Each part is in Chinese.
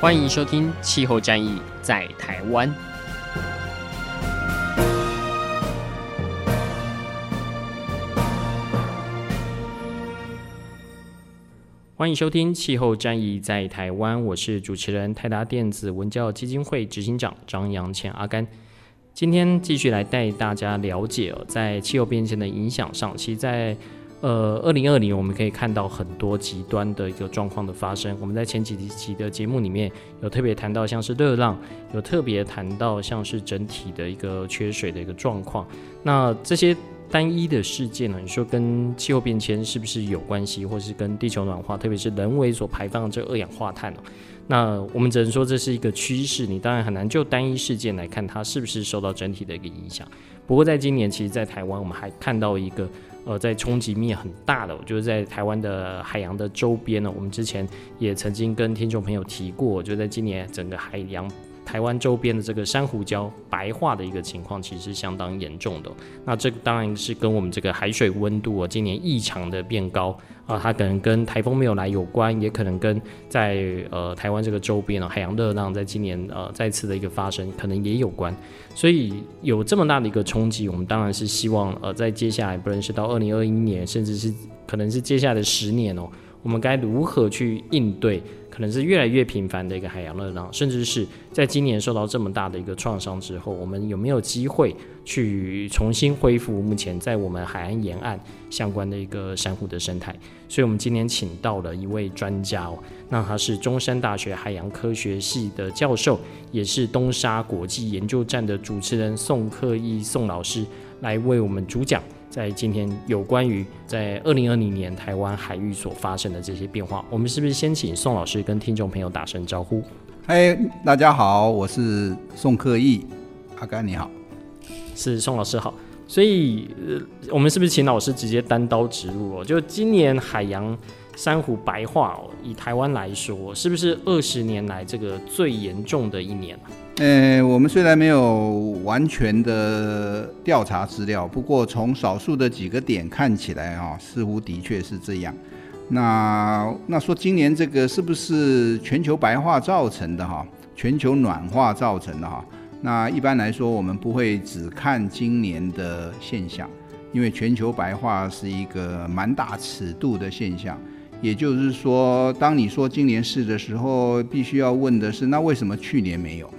欢迎收听《气候战役在台湾》。欢迎收听《气候战役在台湾》，我是主持人泰达电子文教基金会执行长张扬前阿甘。今天继续来带大家了解哦，在气候变迁的影响上，其实在。呃，二零二零我们可以看到很多极端的一个状况的发生。我们在前几期的节目里面有特别谈到，像是热浪，有特别谈到像是整体的一个缺水的一个状况。那这些单一的事件呢，你说跟气候变迁是不是有关系，或是跟地球暖化，特别是人为所排放的这二氧化碳呢？那我们只能说这是一个趋势，你当然很难就单一事件来看它是不是受到整体的一个影响。不过在今年，其实，在台湾我们还看到一个。呃，在冲击面很大的，就是在台湾的海洋的周边呢。我们之前也曾经跟听众朋友提过，就在今年整个海洋台湾周边的这个珊瑚礁白化的一个情况，其实是相当严重的。那这当然是跟我们这个海水温度啊，今年异常的变高。啊，它可能跟台风没有来有关，也可能跟在呃台湾这个周边啊，海洋热浪在今年呃再次的一个发生，可能也有关。所以有这么大的一个冲击，我们当然是希望呃在接下来，不论是到二零二一年，甚至是可能是接下来的十年哦，我们该如何去应对？可能是越来越频繁的一个海洋热浪，甚至是在今年受到这么大的一个创伤之后，我们有没有机会去重新恢复目前在我们海岸沿岸相关的一个珊瑚的生态？所以，我们今天请到了一位专家哦，那他是中山大学海洋科学系的教授，也是东沙国际研究站的主持人宋克义宋老师，来为我们主讲。在今天有关于在二零二零年台湾海域所发生的这些变化，我们是不是先请宋老师跟听众朋友打声招呼？嗨，大家好，我是宋克义，阿甘你好，是宋老师好。所以，呃，我们是不是请老师直接单刀直入哦？就今年海洋珊瑚白化哦，以台湾来说，是不是二十年来这个最严重的一年？呃，我们虽然没有完全的调查资料，不过从少数的几个点看起来啊，似乎的确是这样。那那说今年这个是不是全球白化造成的哈？全球暖化造成的哈？那一般来说，我们不会只看今年的现象，因为全球白化是一个蛮大尺度的现象。也就是说，当你说今年是的时候，必须要问的是，那为什么去年没有？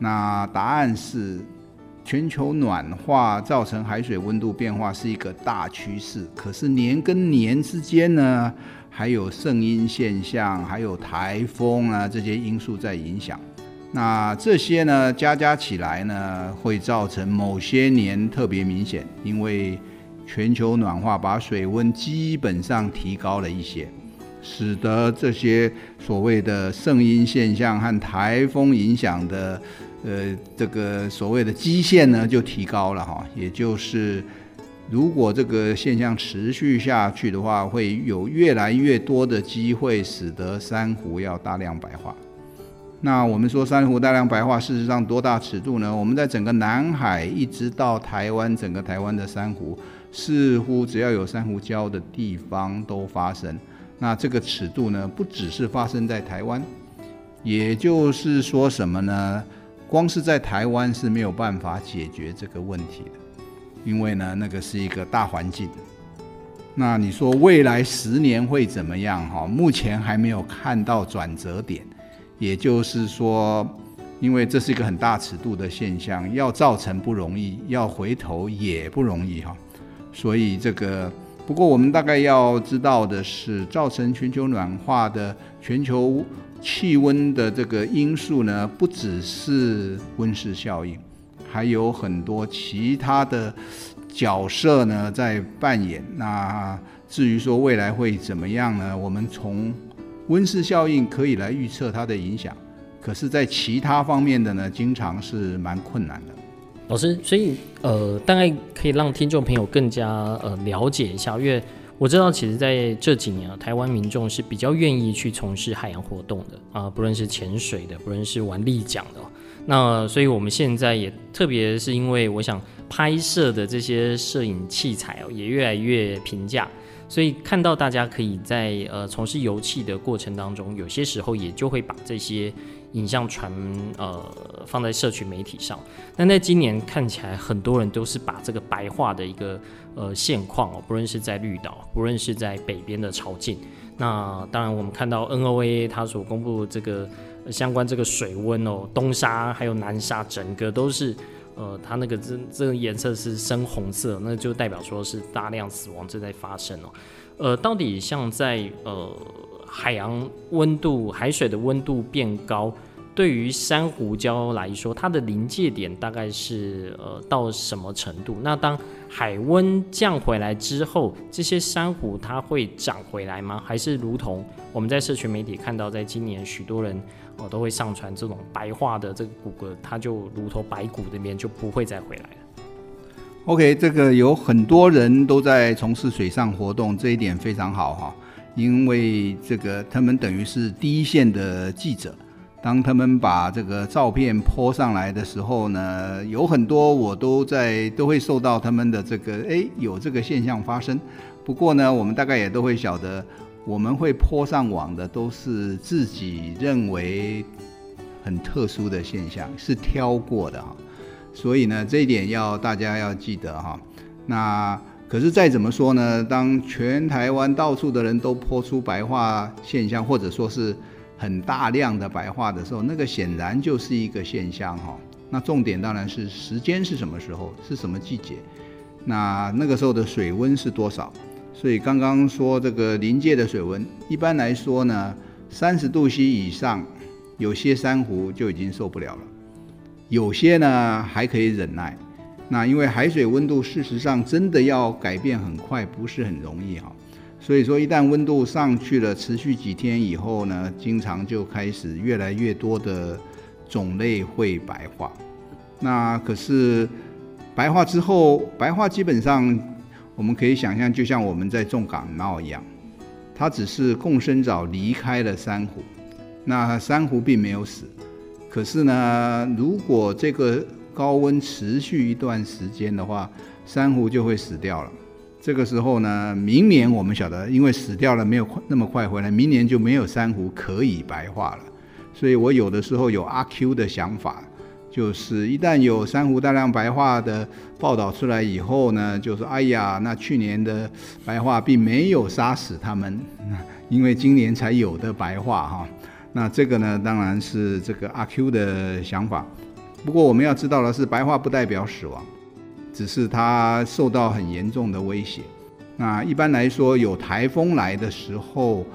那答案是，全球暖化造成海水温度变化是一个大趋势。可是年跟年之间呢，还有圣婴现象，还有台风啊这些因素在影响。那这些呢，加加起来呢，会造成某些年特别明显，因为全球暖化把水温基本上提高了一些。使得这些所谓的圣婴现象和台风影响的，呃，这个所谓的基线呢，就提高了哈。也就是，如果这个现象持续下去的话，会有越来越多的机会使得珊瑚要大量白化。那我们说珊瑚大量白化，事实上多大尺度呢？我们在整个南海一直到台湾，整个台湾的珊瑚，似乎只要有珊瑚礁的地方都发生。那这个尺度呢，不只是发生在台湾，也就是说什么呢？光是在台湾是没有办法解决这个问题的，因为呢，那个是一个大环境。那你说未来十年会怎么样？哈，目前还没有看到转折点。也就是说，因为这是一个很大尺度的现象，要造成不容易，要回头也不容易哈。所以这个。不过，我们大概要知道的是，造成全球暖化的全球气温的这个因素呢，不只是温室效应，还有很多其他的角色呢在扮演。那至于说未来会怎么样呢？我们从温室效应可以来预测它的影响，可是，在其他方面的呢，经常是蛮困难的。老师，所以呃，大概可以让听众朋友更加呃了解一下，因为我知道，其实在这几年啊，台湾民众是比较愿意去从事海洋活动的啊、不论是潜水的，不论是玩立桨的。那所以我们现在也特别是因为我想拍摄的这些摄影器材哦，也越来越平价。所以看到大家可以在呃从事游憩的过程当中，有些时候也就会把这些影像传呃放在社群媒体上。但在今年看起来，很多人都是把这个白化的一个呃现况哦，不论是在绿岛，不论是在北边的潮境。那当然，我们看到 NOAA 它所公布这个相关这个水温哦，东沙还有南沙整个都是。呃，它那个这这个颜色是深红色，那就代表说是大量死亡正在发生哦。呃，到底像在呃海洋温度、海水的温度变高，对于珊瑚礁来说，它的临界点大概是呃到什么程度？那当海温降回来之后，这些珊瑚它会长回来吗？还是如同我们在社群媒体看到，在今年许多人。我都会上传这种白化的这个骨骼，它就如同白骨那边就不会再回来了。OK，这个有很多人都在从事水上活动，这一点非常好哈，因为这个他们等于是第一线的记者，当他们把这个照片泼上来的时候呢，有很多我都在都会受到他们的这个哎有这个现象发生。不过呢，我们大概也都会晓得。我们会泼上网的都是自己认为很特殊的现象，是挑过的哈，所以呢，这一点要大家要记得哈。那可是再怎么说呢，当全台湾到处的人都泼出白化现象，或者说是很大量的白化的时候，那个显然就是一个现象哈。那重点当然是时间是什么时候，是什么季节，那那个时候的水温是多少。所以刚刚说这个临界的水温，一般来说呢，三十度 C 以上，有些珊瑚就已经受不了了，有些呢还可以忍耐。那因为海水温度事实上真的要改变很快，不是很容易哈。所以说一旦温度上去了，持续几天以后呢，经常就开始越来越多的种类会白化。那可是白化之后，白化基本上。我们可以想象，就像我们在种感冒一样，它只是共生藻离开了珊瑚，那珊瑚并没有死。可是呢，如果这个高温持续一段时间的话，珊瑚就会死掉了。这个时候呢，明年我们晓得，因为死掉了没有那么快回来，明年就没有珊瑚可以白化了。所以我有的时候有阿 Q 的想法。就是一旦有珊瑚大量白化的报道出来以后呢，就是哎呀，那去年的白化并没有杀死它们，因为今年才有的白化哈。那这个呢，当然是这个阿 Q 的想法。不过我们要知道的是，白化不代表死亡，只是它受到很严重的威胁。那一般来说，有台风来的时候，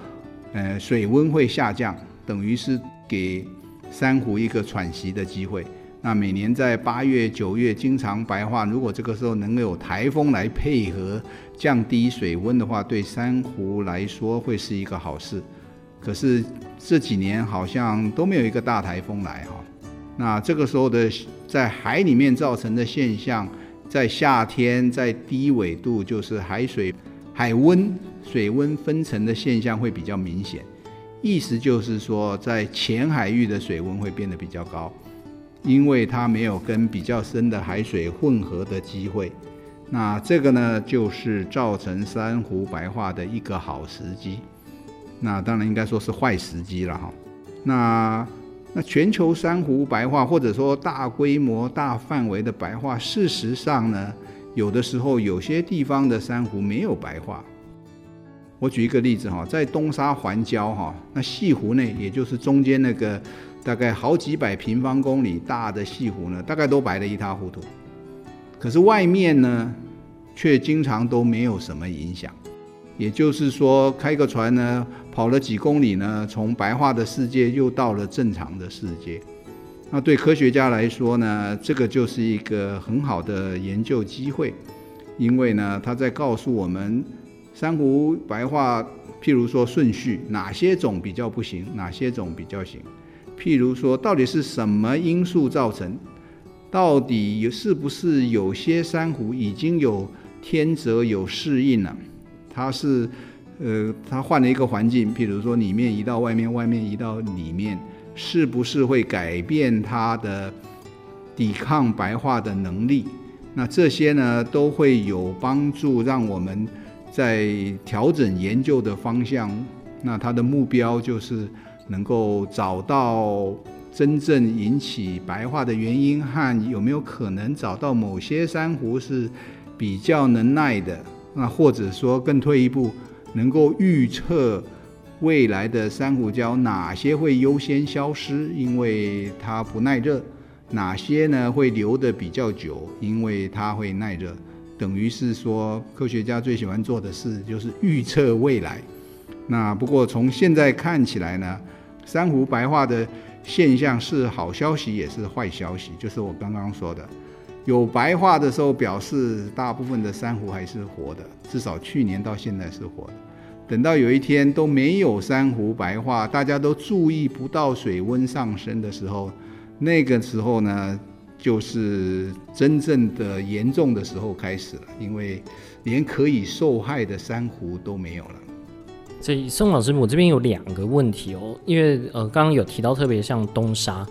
呃，水温会下降，等于是给珊瑚一个喘息的机会。那每年在八月、九月经常白化，如果这个时候能够有台风来配合降低水温的话，对珊瑚来说会是一个好事。可是这几年好像都没有一个大台风来哈。那这个时候的在海里面造成的现象，在夏天在低纬度，就是海水海温水温分层的现象会比较明显。意思就是说，在浅海域的水温会变得比较高。因为它没有跟比较深的海水混合的机会，那这个呢，就是造成珊瑚白化的一个好时机。那当然应该说是坏时机了哈。那那全球珊瑚白化或者说大规模、大范围的白化，事实上呢，有的时候有些地方的珊瑚没有白化。我举一个例子哈，在东沙环礁哈，那西湖内，也就是中间那个。大概好几百平方公里大的西湖呢，大概都白得一塌糊涂。可是外面呢，却经常都没有什么影响。也就是说，开个船呢，跑了几公里呢，从白化的世界又到了正常的世界。那对科学家来说呢，这个就是一个很好的研究机会，因为呢，他在告诉我们，珊瑚白化，譬如说顺序，哪些种比较不行，哪些种比较行？譬如说，到底是什么因素造成？到底是不是有些珊瑚已经有天择有适应了？它是，呃，它换了一个环境，譬如说里面移到外面，外面移到里面，是不是会改变它的抵抗白化的能力？那这些呢，都会有帮助，让我们在调整研究的方向。那它的目标就是能够找到真正引起白化的原因，和有没有可能找到某些珊瑚是比较能耐的。那或者说更退一步，能够预测未来的珊瑚礁哪些会优先消失，因为它不耐热。哪些呢会留得比较久？因为它会耐热，等于是说科学家最喜欢做的事就是预测未来。那不过从现在看起来呢，珊瑚白化的现象是好消息也是坏消息，就是我刚刚说的，有白化的时候表示大部分的珊瑚还是活的，至少去年到现在是活的。等到有一天都没有珊瑚白化，大家都注意不到水温上升的时候。那个时候呢，就是真正的严重的时候开始了，因为连可以受害的珊瑚都没有了。所以宋老师，我这边有两个问题哦，因为呃，刚刚有提到特别像东沙，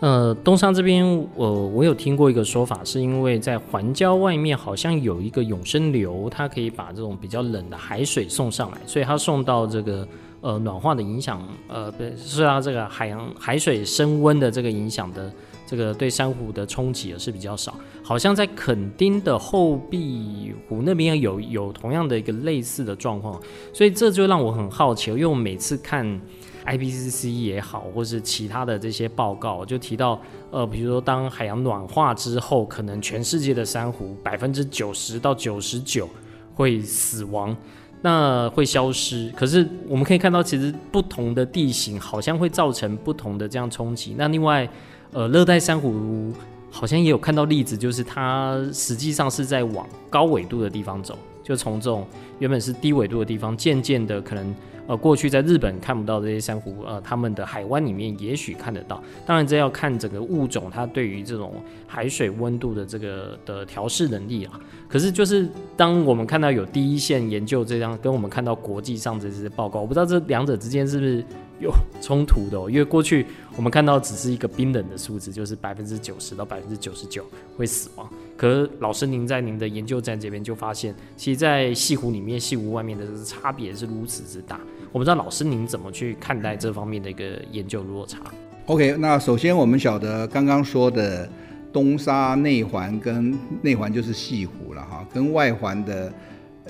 呃，东沙这边，呃，我有听过一个说法，是因为在环礁外面好像有一个永生流，它可以把这种比较冷的海水送上来，所以它送到这个。呃，暖化的影响，呃，对，是啊，这个海洋海水升温的这个影响的这个对珊瑚的冲击也是比较少。好像在垦丁的后壁湖那边有有同样的一个类似的状况，所以这就让我很好奇，因为我每次看 IPCC 也好，或是其他的这些报告，就提到，呃，比如说当海洋暖化之后，可能全世界的珊瑚百分之九十到九十九会死亡。那会消失，可是我们可以看到，其实不同的地形好像会造成不同的这样冲击。那另外，呃，热带珊瑚好像也有看到例子，就是它实际上是在往高纬度的地方走，就从这种原本是低纬度的地方，渐渐的可能。呃，过去在日本看不到这些珊瑚，呃，他们的海湾里面也许看得到。当然，这要看整个物种它对于这种海水温度的这个的调适能力啊。可是，就是当我们看到有第一线研究这样，跟我们看到国际上这些报告，我不知道这两者之间是不是有冲突的哦。因为过去我们看到只是一个冰冷的数字，就是百分之九十到百分之九十九会死亡。可是老师您在您的研究站这边就发现，其实，在西湖里面、西湖外面的差别是如此之大。我不知道老师您怎么去看待这方面的一个研究落差？OK，那首先我们晓得刚刚说的东沙内环跟内环就是西湖了哈，跟外环的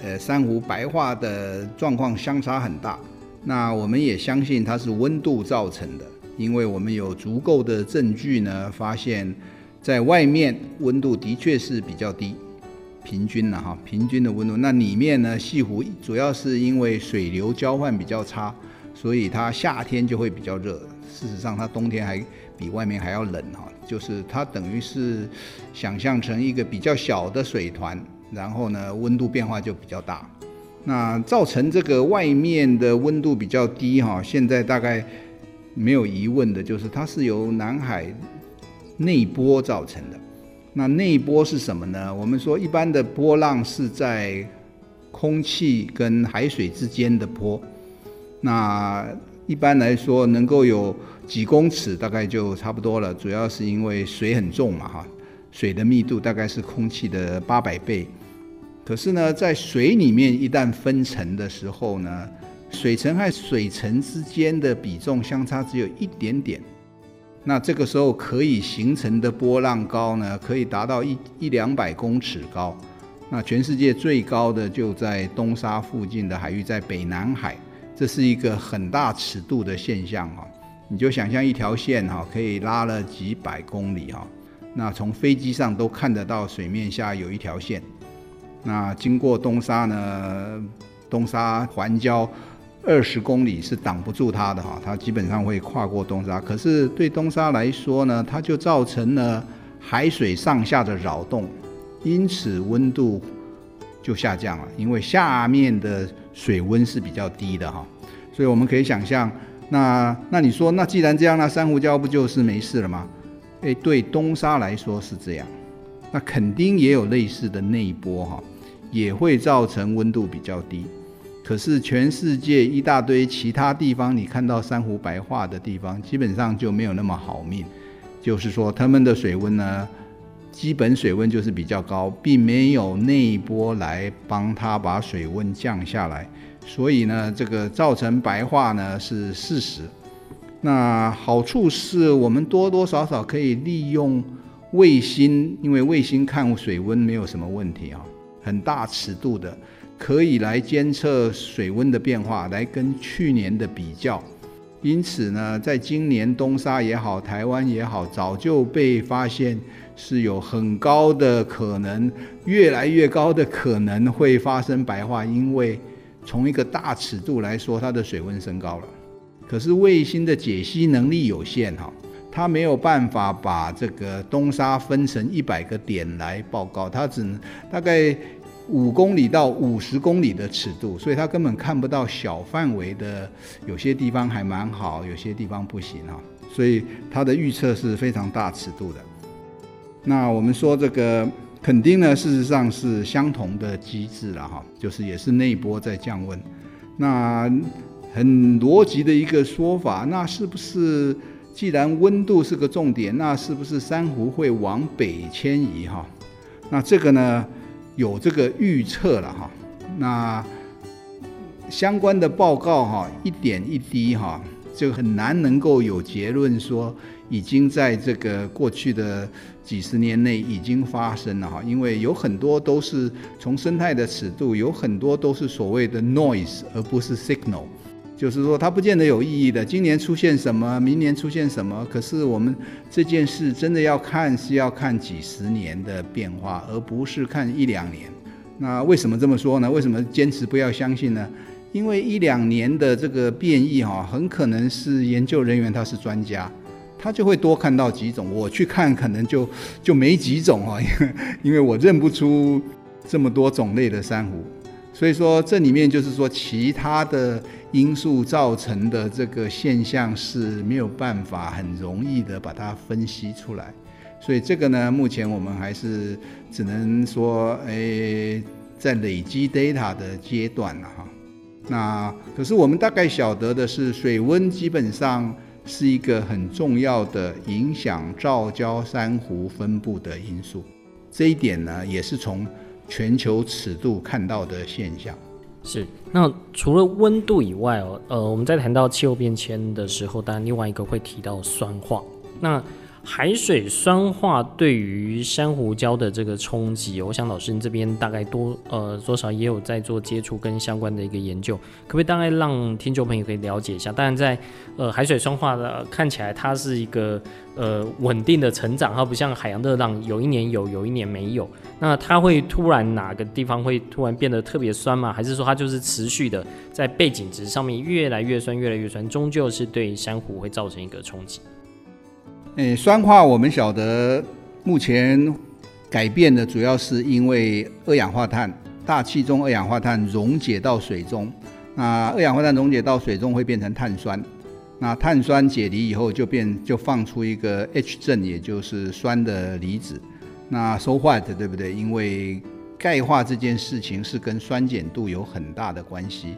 呃珊瑚白化的状况相差很大。那我们也相信它是温度造成的，因为我们有足够的证据呢，发现在外面温度的确是比较低。平均了哈，平均的温度。那里面呢，西湖主要是因为水流交换比较差，所以它夏天就会比较热。事实上，它冬天还比外面还要冷哈。就是它等于是想象成一个比较小的水团，然后呢，温度变化就比较大。那造成这个外面的温度比较低哈，现在大概没有疑问的就是它是由南海内波造成的。那内波是什么呢？我们说一般的波浪是在空气跟海水之间的波。那一般来说能够有几公尺，大概就差不多了。主要是因为水很重嘛，哈，水的密度大概是空气的八百倍。可是呢，在水里面一旦分层的时候呢，水层和水层之间的比重相差只有一点点。那这个时候可以形成的波浪高呢，可以达到一一两百公尺高。那全世界最高的就在东沙附近的海域，在北南海，这是一个很大尺度的现象哈。你就想象一条线哈，可以拉了几百公里哈。那从飞机上都看得到水面下有一条线。那经过东沙呢，东沙环礁。二十公里是挡不住它的哈，它基本上会跨过东沙。可是对东沙来说呢，它就造成了海水上下的扰动，因此温度就下降了。因为下面的水温是比较低的哈。所以我们可以想象，那那你说，那既然这样，那珊瑚礁不就是没事了吗？诶，对东沙来说是这样，那肯定也有类似的内波哈，也会造成温度比较低。可是全世界一大堆其他地方，你看到珊瑚白化的地方，基本上就没有那么好命。就是说，他们的水温呢，基本水温就是比较高，并没有内波来帮它把水温降下来，所以呢，这个造成白化呢是事实。那好处是我们多多少少可以利用卫星，因为卫星看水温没有什么问题啊，很大尺度的。可以来监测水温的变化，来跟去年的比较。因此呢，在今年东沙也好，台湾也好，早就被发现是有很高的可能，越来越高的可能会发生白化，因为从一个大尺度来说，它的水温升高了。可是卫星的解析能力有限哈，它没有办法把这个东沙分成一百个点来报告，它只能大概。五公里到五十公里的尺度，所以它根本看不到小范围的，有些地方还蛮好，有些地方不行哈。所以它的预测是非常大尺度的。那我们说这个肯定呢，事实上是相同的机制了哈，就是也是内波在降温。那很逻辑的一个说法，那是不是既然温度是个重点，那是不是珊瑚会往北迁移哈？那这个呢？有这个预测了哈，那相关的报告哈，一点一滴哈，就很难能够有结论说已经在这个过去的几十年内已经发生了哈，因为有很多都是从生态的尺度，有很多都是所谓的 noise 而不是 signal。就是说，它不见得有意义的。今年出现什么，明年出现什么，可是我们这件事真的要看，是要看几十年的变化，而不是看一两年。那为什么这么说呢？为什么坚持不要相信呢？因为一两年的这个变异哈，很可能是研究人员他是专家，他就会多看到几种。我去看，可能就就没几种哈，因为因为我认不出这么多种类的珊瑚。所以说，这里面就是说，其他的因素造成的这个现象是没有办法很容易的把它分析出来。所以这个呢，目前我们还是只能说，诶，在累积 data 的阶段了哈。那可是我们大概晓得的是，水温基本上是一个很重要的影响藻礁珊瑚分布的因素。这一点呢，也是从全球尺度看到的现象是，那除了温度以外哦，呃，我们在谈到气候变迁的时候，当然另外一个会提到酸化。那海水酸化对于珊瑚礁的这个冲击，我想老师你这边大概多呃多少也有在做接触跟相关的一个研究，可不可以大概让听众朋友可以了解一下？当然在呃海水酸化的看起来它是一个呃稳定的成长，它不像海洋热浪有一年有有一年没有，那它会突然哪个地方会突然变得特别酸吗？还是说它就是持续的在背景值上面越来越酸越来越酸，终究是对珊瑚会造成一个冲击？诶，酸化我们晓得，目前改变的主要是因为二氧化碳，大气中二氧化碳溶解到水中，那二氧化碳溶解到水中会变成碳酸，那碳酸解离以后就变就放出一个 H 正，也就是酸的离子。那 so what 对不对？因为钙化这件事情是跟酸碱度有很大的关系，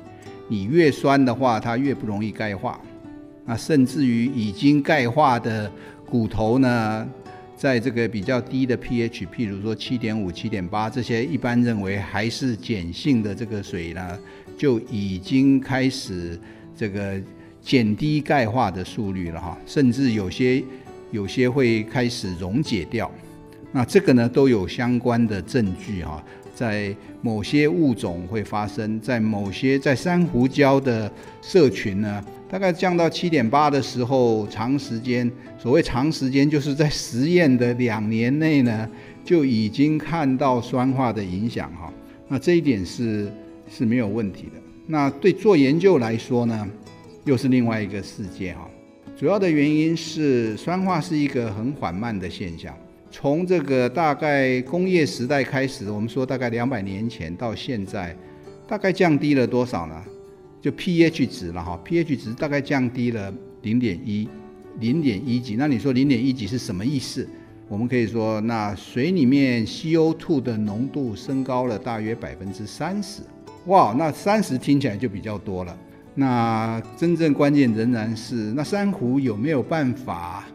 你越酸的话，它越不容易钙化。那甚至于已经钙化的。骨头呢，在这个比较低的 pH，譬如说七点五、七点八这些，一般认为还是碱性的这个水呢，就已经开始这个减低钙化的速率了哈，甚至有些有些会开始溶解掉。那这个呢，都有相关的证据哈，在某些物种会发生，在某些在珊瑚礁的社群呢。大概降到七点八的时候，长时间，所谓长时间，就是在实验的两年内呢，就已经看到酸化的影响哈。那这一点是是没有问题的。那对做研究来说呢，又是另外一个世界哈。主要的原因是酸化是一个很缓慢的现象，从这个大概工业时代开始，我们说大概两百年前到现在。大概降低了多少呢？就 pH 值了哈，pH 值大概降低了零点一，零点一几。那你说零点一几是什么意思？我们可以说，那水里面 CO2 的浓度升高了大约百分之三十。哇，那三十听起来就比较多了。那真正关键仍然是，那珊瑚有没有办法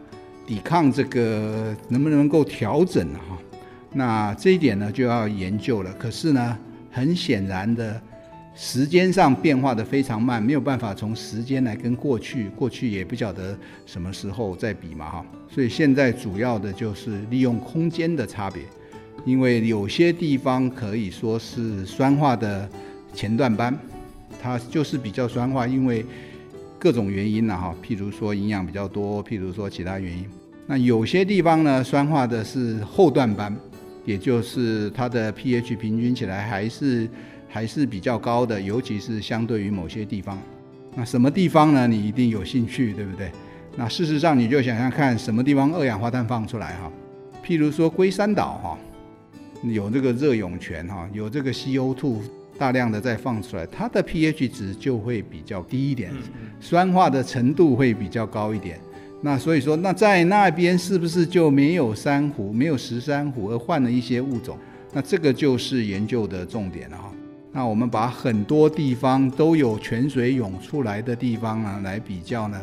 抵抗这个？能不能够调整哈？那这一点呢就要研究了。可是呢，很显然的。时间上变化的非常慢，没有办法从时间来跟过去，过去也不晓得什么时候再比嘛哈，所以现在主要的就是利用空间的差别，因为有些地方可以说是酸化的前段斑，它就是比较酸化，因为各种原因呐哈，譬如说营养比较多，譬如说其他原因，那有些地方呢酸化的是后段斑，也就是它的 pH 平均起来还是。还是比较高的，尤其是相对于某些地方。那什么地方呢？你一定有兴趣，对不对？那事实上，你就想想看，什么地方二氧化碳放出来哈？譬如说龟山岛哈，有这个热涌泉哈，有这个 CO2 大量的再放出来，它的 pH 值就会比较低一点，酸化的程度会比较高一点。那所以说，那在那边是不是就没有珊瑚，没有石珊瑚，而换了一些物种？那这个就是研究的重点了哈。那我们把很多地方都有泉水涌出来的地方呢，来比较呢，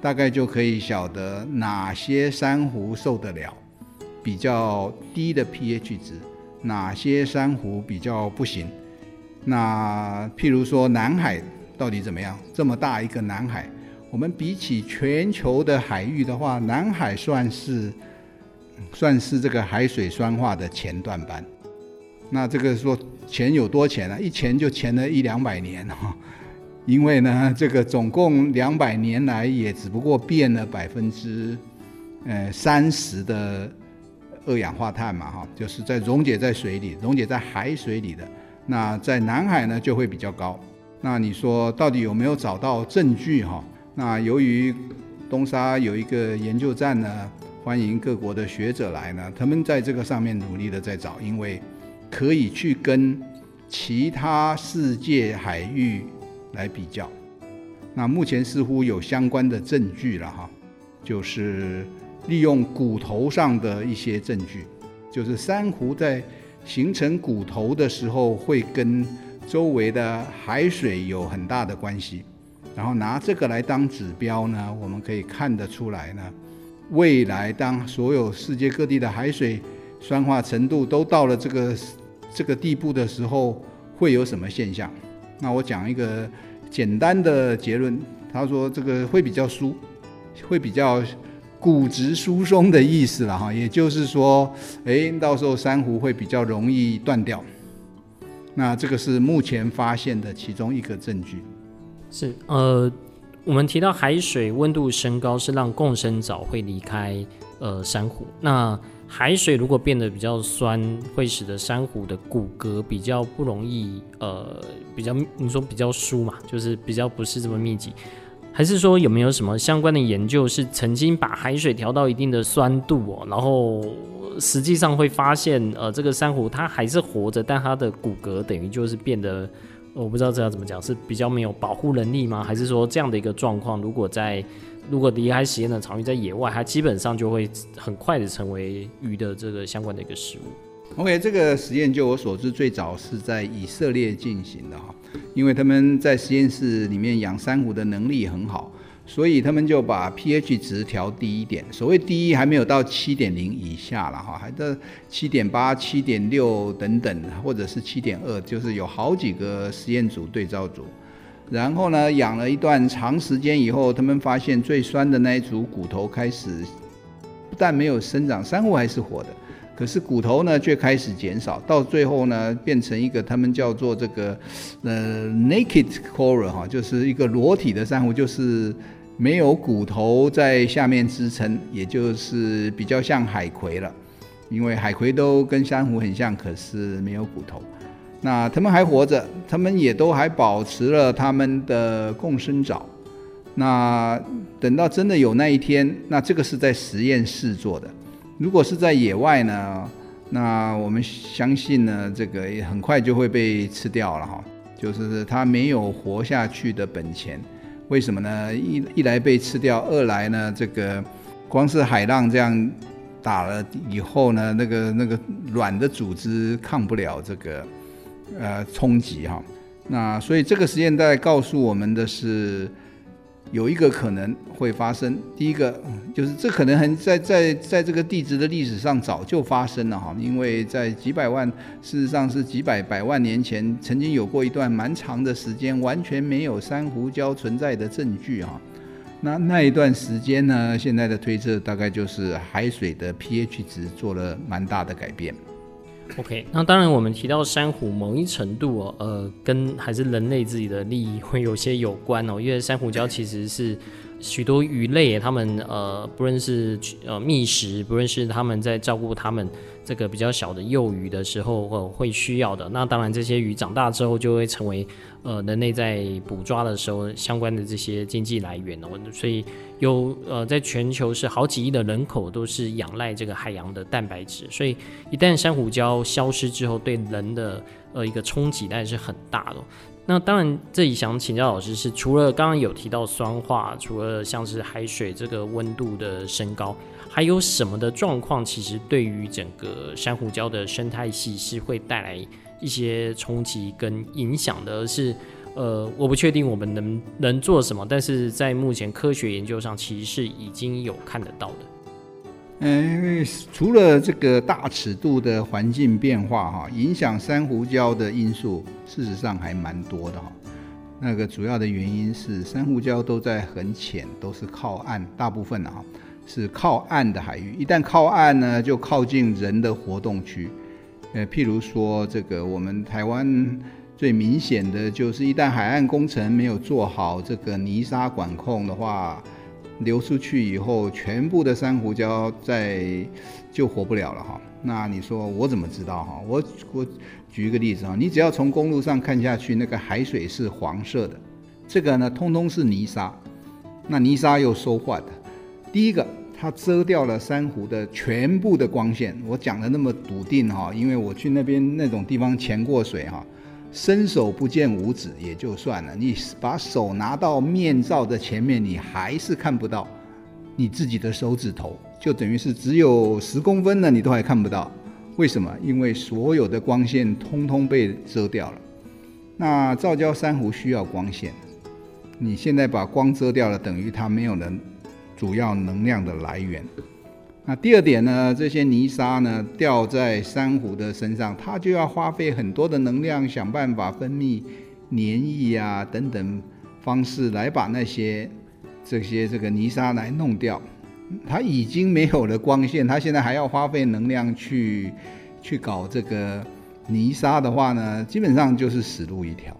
大概就可以晓得哪些珊瑚受得了比较低的 pH 值，哪些珊瑚比较不行。那譬如说南海到底怎么样？这么大一个南海，我们比起全球的海域的话，南海算是算是这个海水酸化的前段班。那这个说潜有多潜呢？一潜就潜了一两百年哈，因为呢，这个总共两百年来也只不过变了百分之呃三十的二氧化碳嘛哈，就是在溶解在水里，溶解在海水里的。那在南海呢就会比较高。那你说到底有没有找到证据哈？那由于东沙有一个研究站呢，欢迎各国的学者来呢，他们在这个上面努力的在找，因为。可以去跟其他世界海域来比较，那目前似乎有相关的证据了哈，就是利用骨头上的一些证据，就是珊瑚在形成骨头的时候会跟周围的海水有很大的关系，然后拿这个来当指标呢，我们可以看得出来呢，未来当所有世界各地的海水酸化程度都到了这个这个地步的时候，会有什么现象？那我讲一个简单的结论，他说这个会比较疏，会比较骨质疏松的意思了哈，也就是说，哎，到时候珊瑚会比较容易断掉。那这个是目前发现的其中一个证据。是呃，我们提到海水温度升高是让共生藻会离开呃珊瑚，那。海水如果变得比较酸，会使得珊瑚的骨骼比较不容易，呃，比较你说比较疏嘛，就是比较不是这么密集，还是说有没有什么相关的研究是曾经把海水调到一定的酸度哦，然后实际上会发现，呃，这个珊瑚它还是活着，但它的骨骼等于就是变得，我不知道这要怎么讲，是比较没有保护能力吗？还是说这样的一个状况，如果在如果离开实验的场域，在野外，它基本上就会很快的成为鱼的这个相关的一个食物。OK，这个实验就我所知，最早是在以色列进行的哈，因为他们在实验室里面养珊瑚的能力很好，所以他们就把 pH 值调低一点，所谓低还没有到七点零以下了哈，还在七点八、七点六等等，或者是七点二，就是有好几个实验组对照组。然后呢，养了一段长时间以后，他们发现最酸的那一组骨头开始不但没有生长，珊瑚还是活的，可是骨头呢却开始减少，到最后呢变成一个他们叫做这个呃 naked coral 哈，就是一个裸体的珊瑚，就是没有骨头在下面支撑，也就是比较像海葵了，因为海葵都跟珊瑚很像，可是没有骨头。那他们还活着，他们也都还保持了他们的共生藻。那等到真的有那一天，那这个是在实验室做的。如果是在野外呢，那我们相信呢，这个也很快就会被吃掉了哈。就是它没有活下去的本钱。为什么呢？一一来被吃掉，二来呢，这个光是海浪这样打了以后呢，那个那个软的组织抗不了这个呃冲击哈。那所以这个实验在告诉我们的是。有一个可能会发生，第一个就是这可能很在在在这个地质的历史上早就发生了哈，因为在几百万，事实上是几百百万年前，曾经有过一段蛮长的时间，完全没有珊瑚礁存在的证据哈。那那一段时间呢，现在的推测大概就是海水的 pH 值做了蛮大的改变。OK，那当然，我们提到珊瑚，某一程度哦，呃，跟还是人类自己的利益会有些有关哦，因为珊瑚礁其实是许多鱼类，他们呃，不论是呃觅食，不论是他们在照顾他们。这个比较小的幼鱼的时候，呃，会需要的。那当然，这些鱼长大之后就会成为，呃，人类在捕抓的时候相关的这些经济来源哦。所以有呃，在全球是好几亿的人口都是仰赖这个海洋的蛋白质。所以一旦珊瑚礁消失之后，对人的呃一个冲击当然是很大的。那当然，这里想请教老师是，除了刚刚有提到酸化，除了像是海水这个温度的升高。还有什么的状况，其实对于整个珊瑚礁的生态系是会带来一些冲击跟影响的。而是，呃，我不确定我们能能做什么，但是在目前科学研究上，其实是已经有看得到的。嗯，除了这个大尺度的环境变化哈，影响珊瑚礁的因素，事实上还蛮多的哈。那个主要的原因是珊瑚礁都在很浅，都是靠岸，大部分啊。是靠岸的海域，一旦靠岸呢，就靠近人的活动区。呃，譬如说，这个我们台湾最明显的就是，一旦海岸工程没有做好这个泥沙管控的话，流出去以后，全部的珊瑚礁在就活不了了哈。那你说我怎么知道哈？我我举一个例子哈，你只要从公路上看下去，那个海水是黄色的，这个呢，通通是泥沙，那泥沙又收坏的。第一个，它遮掉了珊瑚的全部的光线。我讲的那么笃定哈，因为我去那边那种地方潜过水哈，伸手不见五指也就算了，你把手拿到面罩的前面，你还是看不到你自己的手指头，就等于是只有十公分的你都还看不到。为什么？因为所有的光线通通被遮掉了。那造礁珊瑚需要光线，你现在把光遮掉了，等于它没有能。主要能量的来源。那第二点呢，这些泥沙呢掉在珊瑚的身上，它就要花费很多的能量，想办法分泌粘液啊等等方式来把那些这些这个泥沙来弄掉。它已经没有了光线，它现在还要花费能量去去搞这个泥沙的话呢，基本上就是死路一条。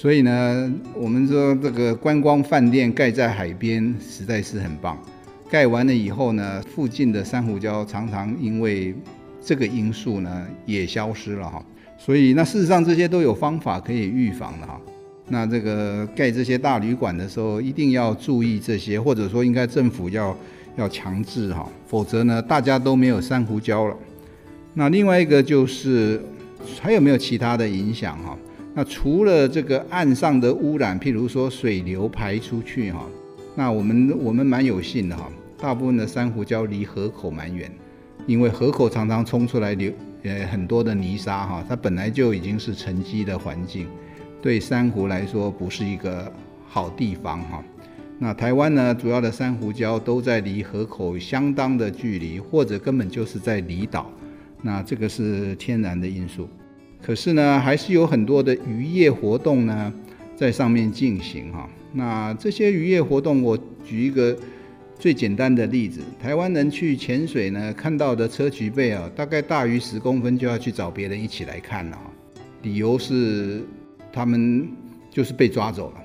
所以呢，我们说这个观光饭店盖在海边实在是很棒。盖完了以后呢，附近的珊瑚礁常常因为这个因素呢也消失了哈。所以那事实上这些都有方法可以预防的哈。那这个盖这些大旅馆的时候一定要注意这些，或者说应该政府要要强制哈，否则呢大家都没有珊瑚礁了。那另外一个就是还有没有其他的影响哈？那除了这个岸上的污染，譬如说水流排出去哈，那我们我们蛮有幸的哈，大部分的珊瑚礁离河口蛮远，因为河口常常冲出来流呃很多的泥沙哈，它本来就已经是沉积的环境，对珊瑚来说不是一个好地方哈。那台湾呢，主要的珊瑚礁都在离河口相当的距离，或者根本就是在离岛，那这个是天然的因素。可是呢，还是有很多的渔业活动呢，在上面进行哈。那这些渔业活动，我举一个最简单的例子：台湾人去潜水呢，看到的硨磲贝啊，大概大于十公分就要去找别人一起来看了。理由是他们就是被抓走了，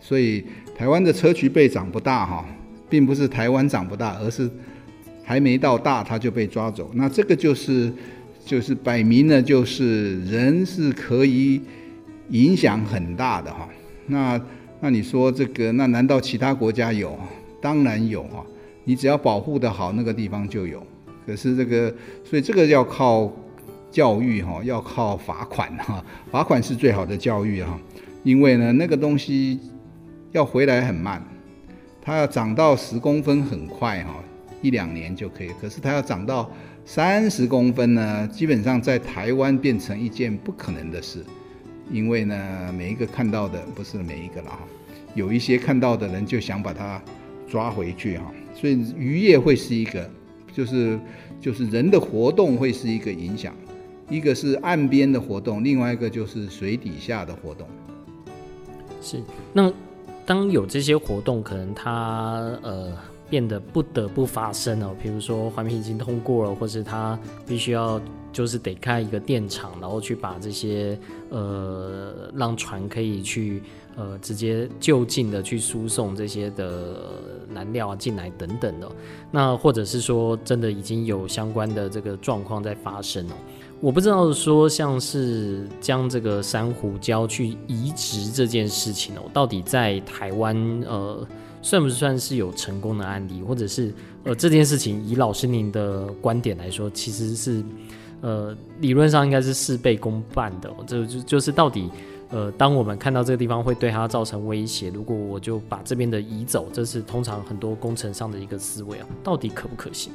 所以台湾的砗磲贝长不大哈，并不是台湾长不大，而是还没到大它就被抓走。那这个就是。就是摆明了，就是人是可以影响很大的哈。那那你说这个，那难道其他国家有？当然有哈。你只要保护得好，那个地方就有。可是这个，所以这个要靠教育哈，要靠罚款哈，罚款是最好的教育哈，因为呢，那个东西要回来很慢，它要长到十公分很快哈，一两年就可以，可是它要长到三十公分呢，基本上在台湾变成一件不可能的事，因为呢，每一个看到的不是每一个了哈，有一些看到的人就想把它抓回去哈，所以渔业会是一个，就是。就是人的活动会是一个影响，一个是岸边的活动，另外一个就是水底下的活动。是，那当有这些活动，可能它呃变得不得不发生哦，比如说环评已经通过了，或是它必须要就是得开一个电厂，然后去把这些呃让船可以去。呃，直接就近的去输送这些的燃料啊进来等等的，那或者是说真的已经有相关的这个状况在发生哦，我不知道说像是将这个珊瑚礁去移植这件事情哦，到底在台湾呃算不算是有成功的案例，或者是呃这件事情以老师您的观点来说，其实是呃理论上应该是事倍功半的，这就就是到底。呃，当我们看到这个地方会对它造成威胁，如果我就把这边的移走，这是通常很多工程上的一个思维啊，到底可不可行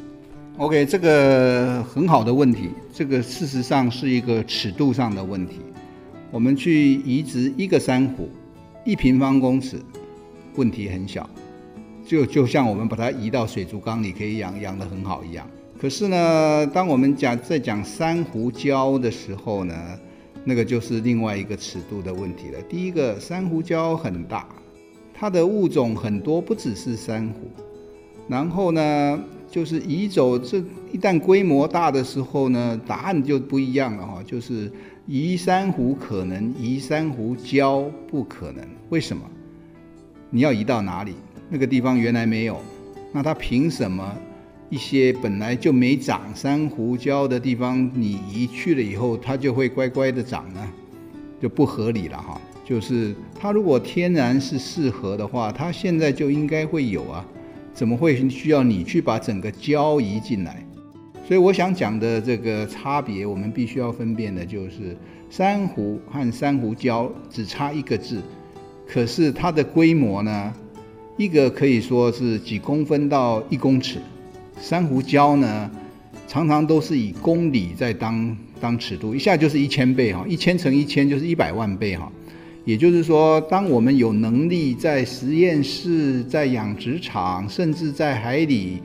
？OK，这个很好的问题，这个事实上是一个尺度上的问题。我们去移植一个珊瑚，一平方公尺，问题很小，就就像我们把它移到水族缸里可以养养得很好一样。可是呢，当我们讲在讲珊瑚礁的时候呢，那个就是另外一个尺度的问题了。第一个，珊瑚礁很大，它的物种很多，不只是珊瑚。然后呢，就是移走这一旦规模大的时候呢，答案就不一样了哈。就是移珊瑚可能，移珊瑚礁不可能。为什么？你要移到哪里？那个地方原来没有，那它凭什么？一些本来就没长珊瑚礁的地方，你移去了以后，它就会乖乖的长呢，就不合理了哈。就是它如果天然是适合的话，它现在就应该会有啊，怎么会需要你去把整个礁移进来？所以我想讲的这个差别，我们必须要分辨的就是珊瑚和珊瑚礁只差一个字，可是它的规模呢，一个可以说是几公分到一公尺。珊瑚礁呢，常常都是以公里在当当尺度，一下就是一千倍哈，一千乘一千就是一百万倍哈。也就是说，当我们有能力在实验室、在养殖场，甚至在海里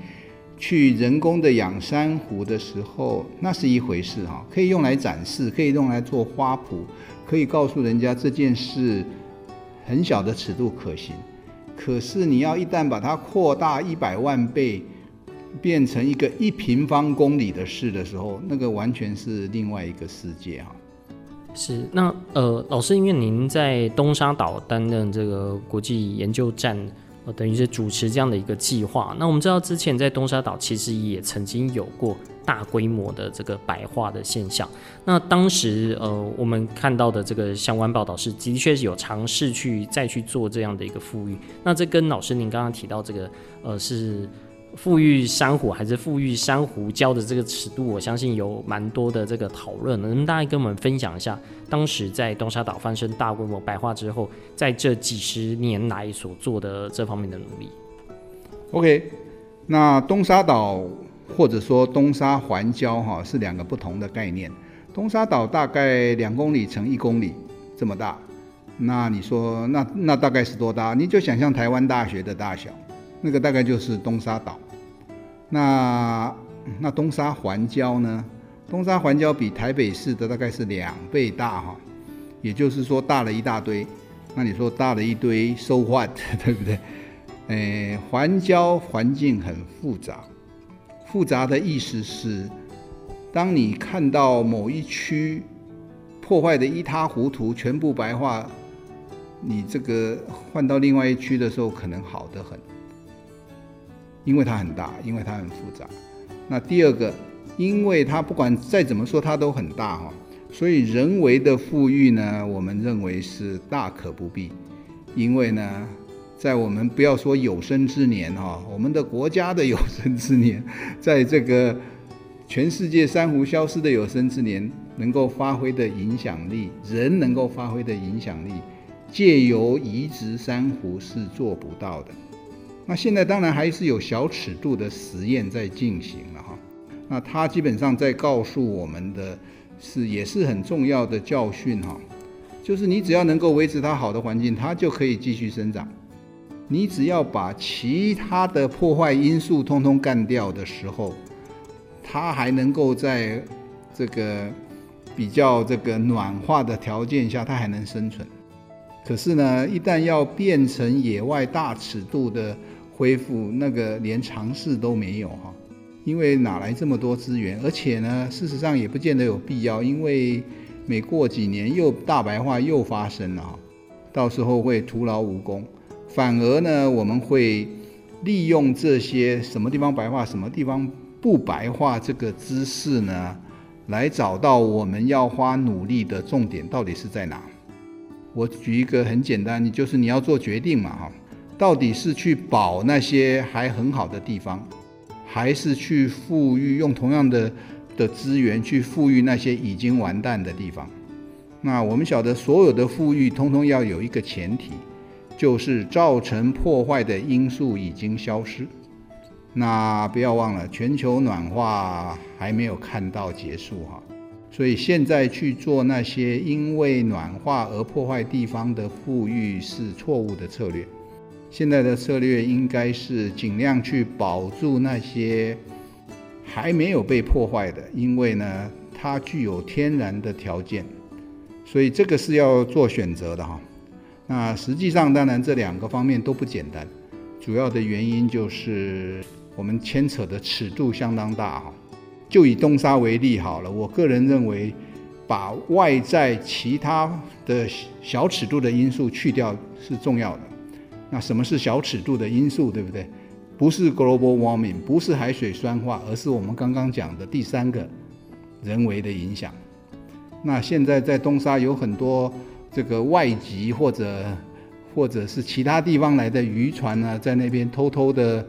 去人工的养珊瑚的时候，那是一回事哈，可以用来展示，可以用来做花圃，可以告诉人家这件事很小的尺度可行。可是你要一旦把它扩大一百万倍，变成一个一平方公里的事的时候，那个完全是另外一个世界哈。是，那呃，老师，因为您在东沙岛担任这个国际研究站，呃，等于是主持这样的一个计划。那我们知道之前在东沙岛其实也曾经有过大规模的这个白化的现象。那当时呃，我们看到的这个相关报道是，的确是有尝试去再去做这样的一个复育。那这跟老师您刚刚提到这个呃是。复育珊瑚还是复育珊瑚礁的这个尺度，我相信有蛮多的这个讨论。能不能大家跟我们分享一下，当时在东沙岛发生大规模白化之后，在这几十年来所做的这方面的努力？OK，那东沙岛或者说东沙环礁哈是两个不同的概念。东沙岛大概两公里乘一公里这么大，那你说那那大概是多大？你就想象台湾大学的大小，那个大概就是东沙岛。那那东沙环礁呢？东沙环礁比台北市的大概是两倍大哈，也就是说大了一大堆。那你说大了一堆，so what，对不对？诶，环礁环境很复杂，复杂的意思是，当你看到某一区破坏得一塌糊涂，全部白化，你这个换到另外一区的时候，可能好得很。因为它很大，因为它很复杂。那第二个，因为它不管再怎么说，它都很大哈，所以人为的富裕呢，我们认为是大可不必。因为呢，在我们不要说有生之年哈，我们的国家的有生之年，在这个全世界珊瑚消失的有生之年能够发挥的影响力，人能够发挥的影响力，借由移植珊瑚是做不到的。那现在当然还是有小尺度的实验在进行了哈。那它基本上在告诉我们的是，也是很重要的教训哈，就是你只要能够维持它好的环境，它就可以继续生长。你只要把其他的破坏因素通通干掉的时候，它还能够在这个比较这个暖化的条件下，它还能生存。可是呢，一旦要变成野外大尺度的恢复，那个连尝试都没有哈，因为哪来这么多资源？而且呢，事实上也不见得有必要，因为每过几年又大白化又发生了哈，到时候会徒劳无功。反而呢，我们会利用这些什么地方白话，什么地方。不白话这个知识呢，来找到我们要花努力的重点到底是在哪？我举一个很简单，你就是你要做决定嘛，哈，到底是去保那些还很好的地方，还是去富裕，用同样的的资源去富裕那些已经完蛋的地方？那我们晓得，所有的富裕通通要有一个前提，就是造成破坏的因素已经消失。那不要忘了，全球暖化还没有看到结束哈，所以现在去做那些因为暖化而破坏地方的富裕是错误的策略。现在的策略应该是尽量去保住那些还没有被破坏的，因为呢，它具有天然的条件，所以这个是要做选择的哈。那实际上，当然这两个方面都不简单，主要的原因就是。我们牵扯的尺度相当大哈，就以东沙为例好了。我个人认为，把外在其他的小尺度的因素去掉是重要的。那什么是小尺度的因素，对不对？不是 global warming，不是海水酸化，而是我们刚刚讲的第三个人为的影响。那现在在东沙有很多这个外籍或者或者是其他地方来的渔船呢，在那边偷偷的。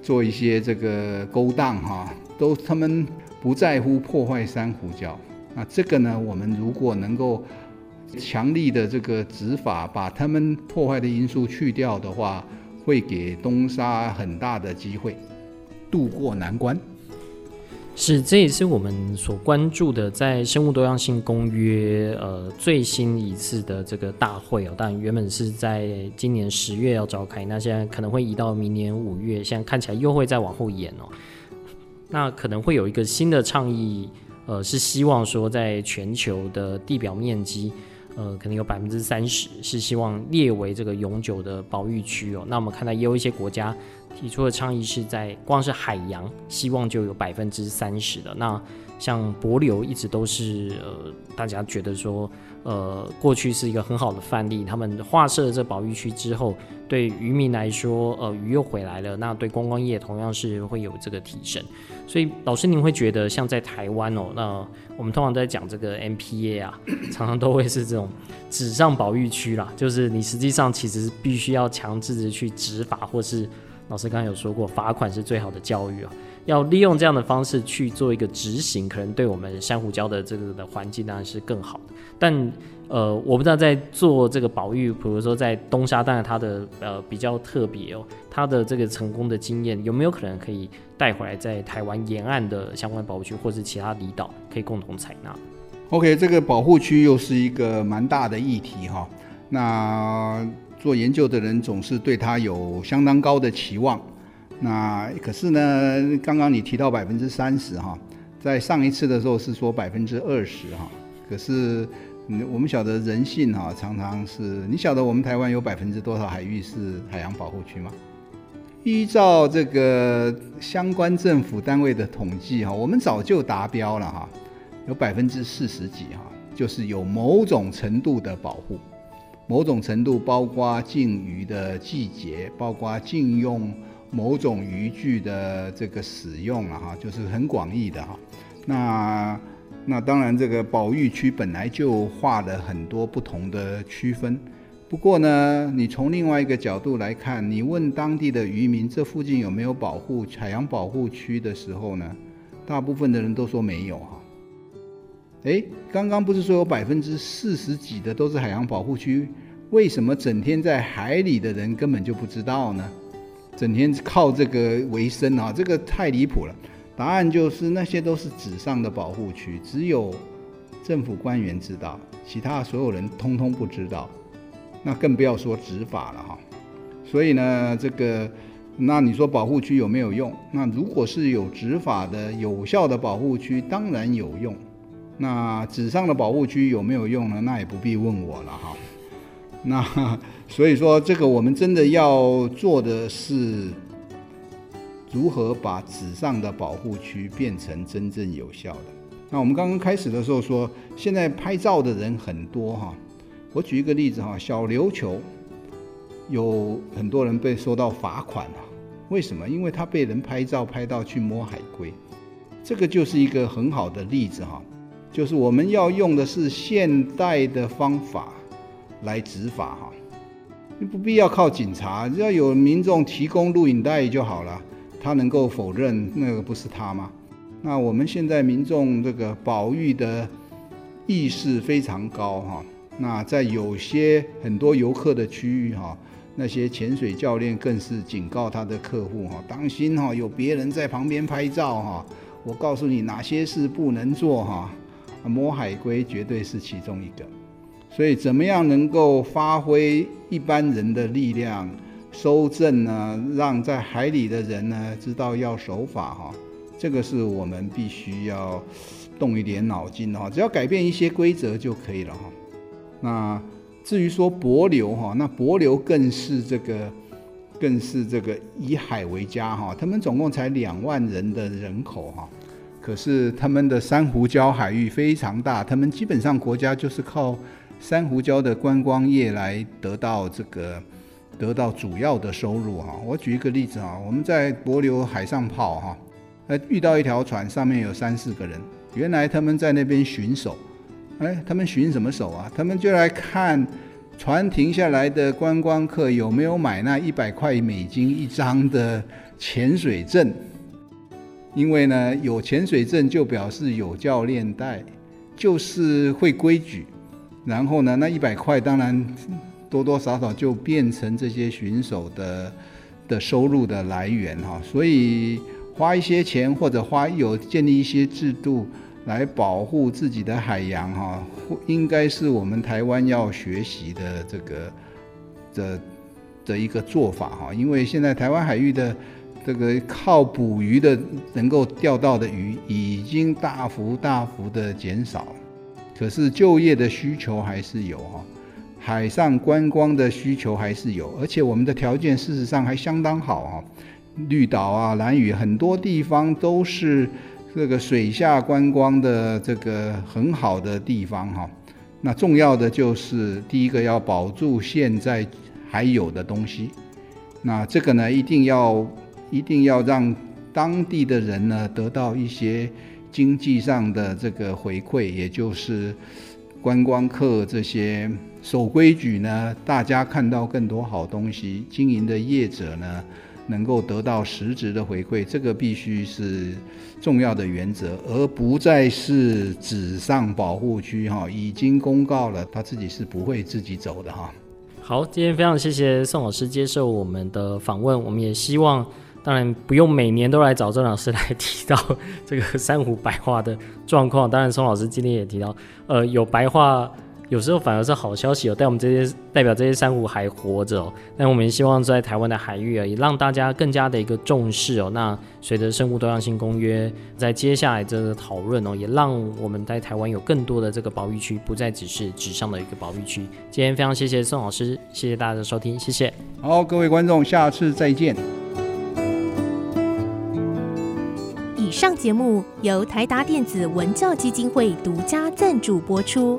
做一些这个勾当哈，都他们不在乎破坏珊瑚礁。那这个呢，我们如果能够强力的这个执法，把他们破坏的因素去掉的话，会给东沙很大的机会渡过难关。是，这也是我们所关注的，在生物多样性公约呃最新一次的这个大会哦，但原本是在今年十月要召开，那现在可能会移到明年五月，现在看起来又会再往后延哦。那可能会有一个新的倡议，呃，是希望说在全球的地表面积，呃，可能有百分之三十是希望列为这个永久的保育区哦。那我们看到也有一些国家。提出的倡议是在光是海洋，希望就有百分之三十的。那像帛琉一直都是呃，大家觉得说呃，过去是一个很好的范例。他们划设这保育区之后，对渔民来说，呃，鱼又回来了。那对观光业同样是会有这个提升。所以老师，您会觉得像在台湾哦，那我们通常在讲这个 MPA 啊，常常都会是这种纸上保育区啦，就是你实际上其实必须要强制的去执法或是。老师刚才有说过，罚款是最好的教育啊，要利用这样的方式去做一个执行，可能对我们珊瑚礁的这个的环境当然是更好的。但呃，我不知道在做这个保育，比如说在东沙，当然它的呃比较特别哦，它的这个成功的经验有没有可能可以带回来，在台湾沿岸的相关保护区或是其他离岛可以共同采纳？OK，这个保护区又是一个蛮大的议题哈，那。做研究的人总是对它有相当高的期望，那可是呢，刚刚你提到百分之三十哈，在上一次的时候是说百分之二十哈，可是我们晓得人性哈，常常是你晓得我们台湾有百分之多少海域是海洋保护区吗？依照这个相关政府单位的统计哈，我们早就达标了哈，有百分之四十几哈，就是有某种程度的保护。某种程度包括禁渔的季节，包括禁用某种渔具的这个使用了哈，就是很广义的哈。那那当然，这个保育区本来就划了很多不同的区分。不过呢，你从另外一个角度来看，你问当地的渔民这附近有没有保护海洋保护区的时候呢，大部分的人都说没有哈。诶，刚刚不是说有百分之四十几的都是海洋保护区？为什么整天在海里的人根本就不知道呢？整天靠这个为生啊，这个太离谱了。答案就是那些都是纸上的保护区，只有政府官员知道，其他所有人通通不知道。那更不要说执法了哈。所以呢，这个那你说保护区有没有用？那如果是有执法的有效的保护区，当然有用。那纸上的保护区有没有用呢？那也不必问我了哈。那 所以说，这个我们真的要做的是，如何把纸上的保护区变成真正有效的？那我们刚刚开始的时候说，现在拍照的人很多哈。我举一个例子哈，小琉球有很多人被收到罚款了，为什么？因为他被人拍照拍到去摸海龟，这个就是一个很好的例子哈，就是我们要用的是现代的方法。来执法哈，你不必要靠警察，只要有民众提供录影带就好了。他能够否认那个不是他吗？那我们现在民众这个保育的意识非常高哈。那在有些很多游客的区域哈，那些潜水教练更是警告他的客户哈，当心哈，有别人在旁边拍照哈。我告诉你哪些事不能做哈，摸海龟绝对是其中一个。所以，怎么样能够发挥一般人的力量，收证呢？让在海里的人呢知道要守法哈，这个是我们必须要动一点脑筋的哈。只要改变一些规则就可以了哈。那至于说帛琉哈，那帛琉更是这个，更是这个以海为家哈。他们总共才两万人的人口哈，可是他们的珊瑚礁海域非常大，他们基本上国家就是靠。珊瑚礁的观光业来得到这个得到主要的收入哈。我举一个例子哈，我们在帛琉海上跑哈，呃，遇到一条船，上面有三四个人，原来他们在那边巡守，哎，他们巡什么守啊？他们就来看船停下来的观光客有没有买那一百块美金一张的潜水证，因为呢，有潜水证就表示有教练带，就是会规矩。然后呢，那一百块当然多多少少就变成这些巡守的的收入的来源哈，所以花一些钱或者花有建立一些制度来保护自己的海洋哈，应该是我们台湾要学习的这个的的一个做法哈，因为现在台湾海域的这个靠捕鱼的能够钓到的鱼已经大幅大幅的减少。可是就业的需求还是有哈，海上观光的需求还是有，而且我们的条件事实上还相当好哈，绿岛啊、兰屿很多地方都是这个水下观光的这个很好的地方哈。那重要的就是第一个要保住现在还有的东西，那这个呢一定要一定要让当地的人呢得到一些。经济上的这个回馈，也就是观光客这些守规矩呢，大家看到更多好东西，经营的业者呢能够得到实质的回馈，这个必须是重要的原则，而不再是纸上保护区哈，已经公告了，他自己是不会自己走的哈。好，今天非常谢谢宋老师接受我们的访问，我们也希望。当然不用每年都来找郑老师来提到 这个珊瑚白化的状况。当然，宋老师今天也提到，呃，有白化，有时候反而是好消息哦，带我们这些代表这些珊瑚还活着哦。那我们希望在台湾的海域啊，也让大家更加的一个重视哦。那随着生物多样性公约在接下来这个讨论哦，也让我们在台湾有更多的这个保育区，不再只是纸上的一个保育区。今天非常谢谢宋老师，谢谢大家的收听，谢谢。好，各位观众，下次再见。以上节目由台达电子文教基金会独家赞助播出。